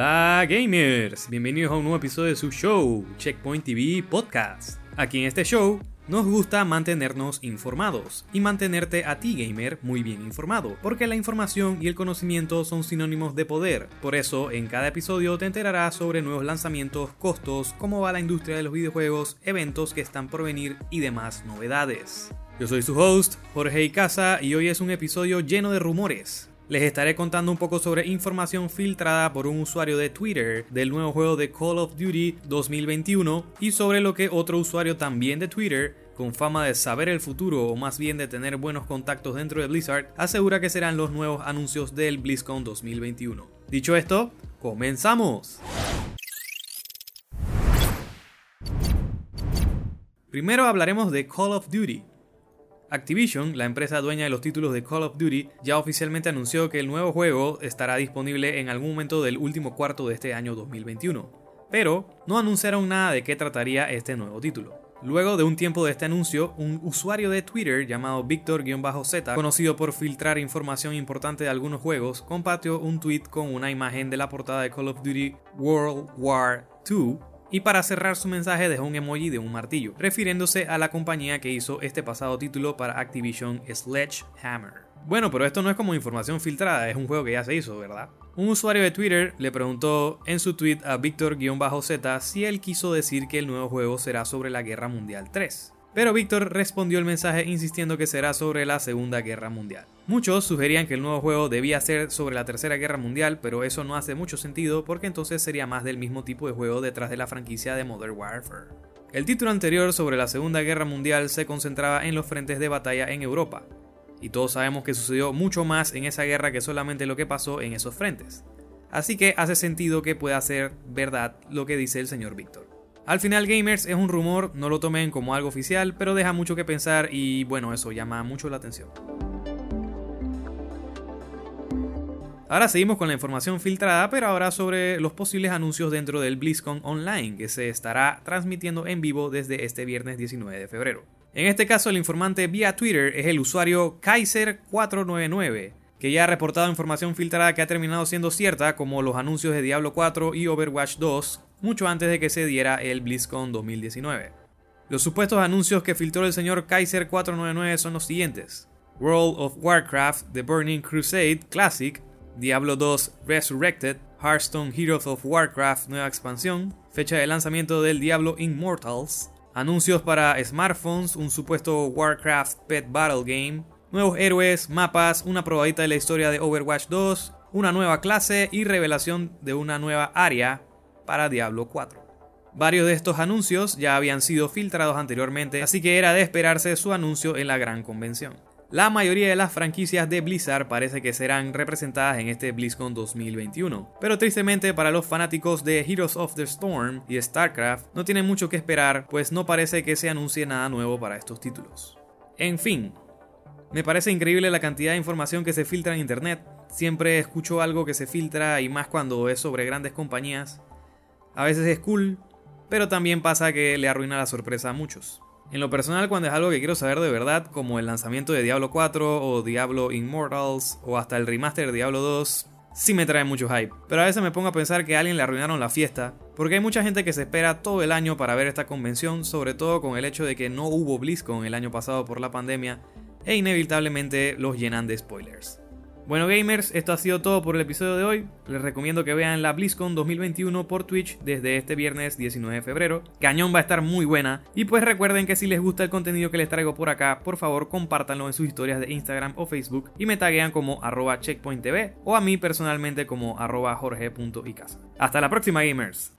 Hola gamers, bienvenidos a un nuevo episodio de su show, Checkpoint TV Podcast. Aquí en este show nos gusta mantenernos informados y mantenerte a ti gamer muy bien informado, porque la información y el conocimiento son sinónimos de poder. Por eso en cada episodio te enterarás sobre nuevos lanzamientos, costos, cómo va la industria de los videojuegos, eventos que están por venir y demás novedades. Yo soy su host, Jorge Icaza, y hoy es un episodio lleno de rumores. Les estaré contando un poco sobre información filtrada por un usuario de Twitter del nuevo juego de Call of Duty 2021 y sobre lo que otro usuario también de Twitter, con fama de saber el futuro o más bien de tener buenos contactos dentro de Blizzard, asegura que serán los nuevos anuncios del BlizzCon 2021. Dicho esto, comenzamos. Primero hablaremos de Call of Duty, Activision, la empresa dueña de los títulos de Call of Duty, ya oficialmente anunció que el nuevo juego estará disponible en algún momento del último cuarto de este año 2021, pero no anunciaron nada de qué trataría este nuevo título. Luego de un tiempo de este anuncio, un usuario de Twitter llamado Victor-Z, conocido por filtrar información importante de algunos juegos, compartió un tweet con una imagen de la portada de Call of Duty World War II y para cerrar su mensaje dejó un emoji de un martillo, refiriéndose a la compañía que hizo este pasado título para Activision Sledgehammer. Bueno, pero esto no es como información filtrada, es un juego que ya se hizo, ¿verdad? Un usuario de Twitter le preguntó en su tweet a Víctor-Z si él quiso decir que el nuevo juego será sobre la Guerra Mundial 3. Pero Víctor respondió el mensaje insistiendo que será sobre la Segunda Guerra Mundial. Muchos sugerían que el nuevo juego debía ser sobre la Tercera Guerra Mundial, pero eso no hace mucho sentido porque entonces sería más del mismo tipo de juego detrás de la franquicia de Modern Warfare. El título anterior sobre la Segunda Guerra Mundial se concentraba en los frentes de batalla en Europa, y todos sabemos que sucedió mucho más en esa guerra que solamente lo que pasó en esos frentes. Así que hace sentido que pueda ser verdad lo que dice el señor Víctor. Al final Gamers es un rumor, no lo tomen como algo oficial, pero deja mucho que pensar y bueno, eso llama mucho la atención. Ahora seguimos con la información filtrada, pero ahora sobre los posibles anuncios dentro del BlizzCon Online, que se estará transmitiendo en vivo desde este viernes 19 de febrero. En este caso, el informante vía Twitter es el usuario Kaiser499, que ya ha reportado información filtrada que ha terminado siendo cierta, como los anuncios de Diablo 4 y Overwatch 2, mucho antes de que se diera el BlizzCon 2019. Los supuestos anuncios que filtró el señor Kaiser 499 son los siguientes: World of Warcraft The Burning Crusade Classic, Diablo 2 Resurrected, Hearthstone Heroes of Warcraft Nueva Expansión, fecha de lanzamiento del Diablo Immortals, anuncios para smartphones, un supuesto Warcraft Pet Battle Game, nuevos héroes, mapas, una probadita de la historia de Overwatch 2, una nueva clase y revelación de una nueva área para Diablo 4. Varios de estos anuncios ya habían sido filtrados anteriormente, así que era de esperarse su anuncio en la gran convención. La mayoría de las franquicias de Blizzard parece que serán representadas en este BlizzCon 2021, pero tristemente para los fanáticos de Heroes of the Storm y StarCraft no tienen mucho que esperar, pues no parece que se anuncie nada nuevo para estos títulos. En fin, me parece increíble la cantidad de información que se filtra en internet. Siempre escucho algo que se filtra y más cuando es sobre grandes compañías. A veces es cool, pero también pasa que le arruina la sorpresa a muchos. En lo personal, cuando es algo que quiero saber de verdad, como el lanzamiento de Diablo 4 o Diablo Immortals o hasta el remaster de Diablo 2, sí me trae mucho hype. Pero a veces me pongo a pensar que a alguien le arruinaron la fiesta, porque hay mucha gente que se espera todo el año para ver esta convención, sobre todo con el hecho de que no hubo BlizzCon el año pasado por la pandemia, e inevitablemente los llenan de spoilers. Bueno gamers, esto ha sido todo por el episodio de hoy. Les recomiendo que vean la BlizzCon 2021 por Twitch desde este viernes 19 de febrero. Cañón va a estar muy buena. Y pues recuerden que si les gusta el contenido que les traigo por acá, por favor compártanlo en sus historias de Instagram o Facebook y me taguean como arroba checkpointtv o a mí personalmente como arroba jorge.icasa. Hasta la próxima gamers.